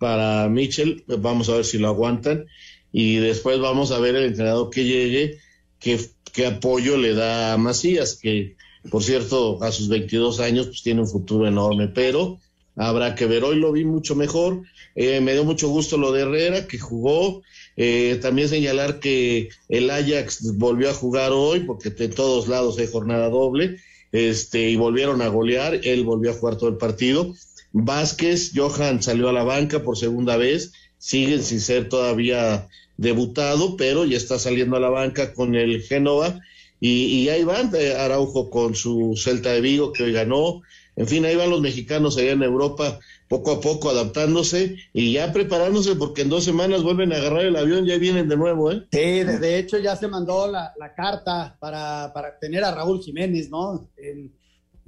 para Mitchell, vamos a ver si lo aguantan. Y después vamos a ver el entrenador que llegue, qué, qué apoyo le da a Macías, que por cierto a sus 22 años pues tiene un futuro enorme, pero habrá que ver, hoy lo vi mucho mejor, eh, me dio mucho gusto lo de Herrera, que jugó, eh, también señalar que el Ajax volvió a jugar hoy, porque en todos lados hay jornada doble, este, y volvieron a golear, él volvió a jugar todo el partido. Vázquez, Johan salió a la banca por segunda vez, siguen sin ser todavía debutado, pero ya está saliendo a la banca con el Génova, y, y ahí van, eh, Araujo con su Celta de Vigo que hoy ganó, en fin, ahí van los mexicanos allá en Europa poco a poco adaptándose y ya preparándose porque en dos semanas vuelven a agarrar el avión, ya vienen de nuevo, ¿eh? Sí, de, de hecho ya se mandó la, la carta para, para, tener a Raúl Jiménez, ¿no? En,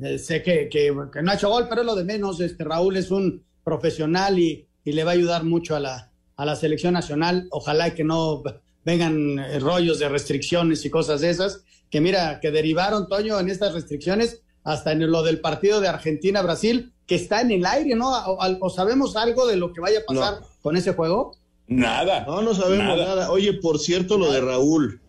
eh, sé que, que, que, no ha hecho gol, pero es lo de menos. Este Raúl es un profesional y, y le va a ayudar mucho a la, a la selección nacional. Ojalá que no vengan eh, rollos de restricciones y cosas de esas, que mira, que derivaron, Toño, en estas restricciones hasta en lo del partido de Argentina-Brasil, que está en el aire, ¿no? O, o, sabemos algo de lo que vaya a pasar no. con ese juego? Nada. No, no sabemos nada. nada. Oye, por cierto, lo de Raúl,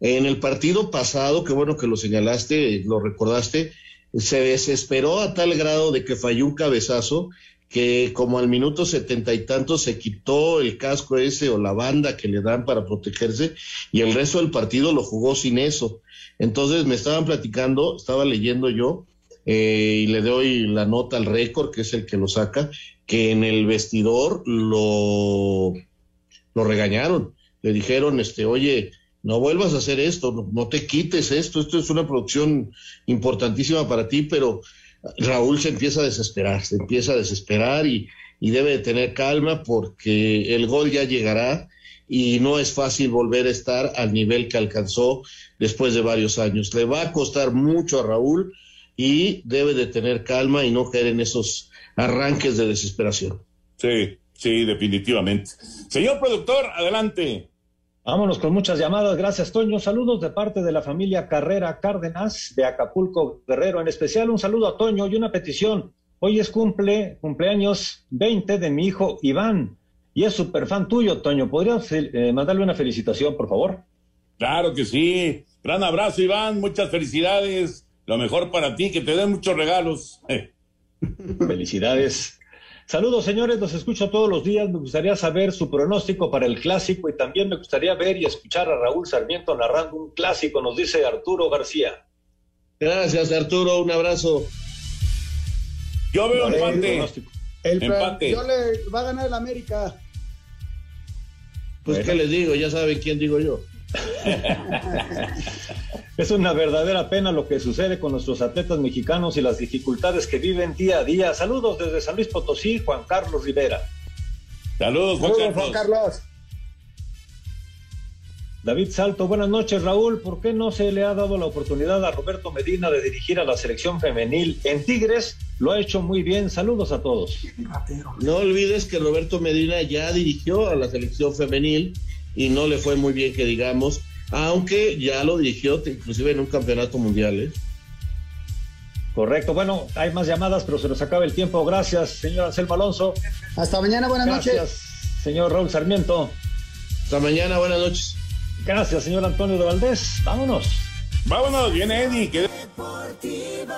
en el partido pasado, qué bueno que lo señalaste, lo recordaste, se desesperó a tal grado de que falló un cabezazo que como al minuto setenta y tanto se quitó el casco ese o la banda que le dan para protegerse y el resto del partido lo jugó sin eso. Entonces me estaban platicando, estaba leyendo yo, eh, y le doy la nota al récord, que es el que lo saca, que en el vestidor lo, lo regañaron. Le dijeron, este, oye, no vuelvas a hacer esto, no, te quites esto, esto es una producción importantísima para ti, pero Raúl se empieza a desesperar, se empieza a desesperar y, y debe de tener calma porque el gol ya llegará y no es fácil volver a estar al nivel que alcanzó después de varios años. Le va a costar mucho a Raúl y debe de tener calma y no caer en esos arranques de desesperación. Sí, sí, definitivamente. Señor productor, adelante. Vámonos con muchas llamadas. Gracias, Toño. Saludos de parte de la familia Carrera Cárdenas de Acapulco Guerrero. En especial, un saludo a Toño y una petición. Hoy es cumple, cumpleaños 20 de mi hijo Iván y es súper fan tuyo, Toño. ¿Podrías eh, mandarle una felicitación, por favor? Claro que sí. Gran abrazo, Iván. Muchas felicidades. Lo mejor para ti, que te den muchos regalos. Felicidades. Saludos, señores. Los escucho todos los días. Me gustaría saber su pronóstico para el clásico y también me gustaría ver y escuchar a Raúl Sarmiento narrando un clásico, nos dice Arturo García. Gracias, Arturo. Un abrazo. Yo veo no, empate. El, empate. Yo le va a ganar el América. Pues, bueno. ¿qué les digo? Ya saben quién digo yo. es una verdadera pena lo que sucede con nuestros atletas mexicanos y las dificultades que viven día a día. Saludos desde San Luis Potosí, Juan Carlos Rivera. Saludos, Juan, Saludos, Juan Carlos. David Salto, buenas noches Raúl. ¿Por qué no se le ha dado la oportunidad a Roberto Medina de dirigir a la selección femenil en Tigres? Lo ha hecho muy bien. Saludos a todos. No olvides que Roberto Medina ya dirigió a la selección femenil y no le fue muy bien que digamos, aunque ya lo dirigió inclusive en un campeonato mundial. ¿eh? Correcto, bueno, hay más llamadas, pero se nos acaba el tiempo. Gracias, señor Anselmo Alonso. Hasta mañana, buenas Gracias, noches. Señor Raúl Sarmiento. Hasta mañana, buenas noches. Gracias, señor Antonio de Valdés. Vámonos. Vámonos, viene Eddie. Que... Deportivo.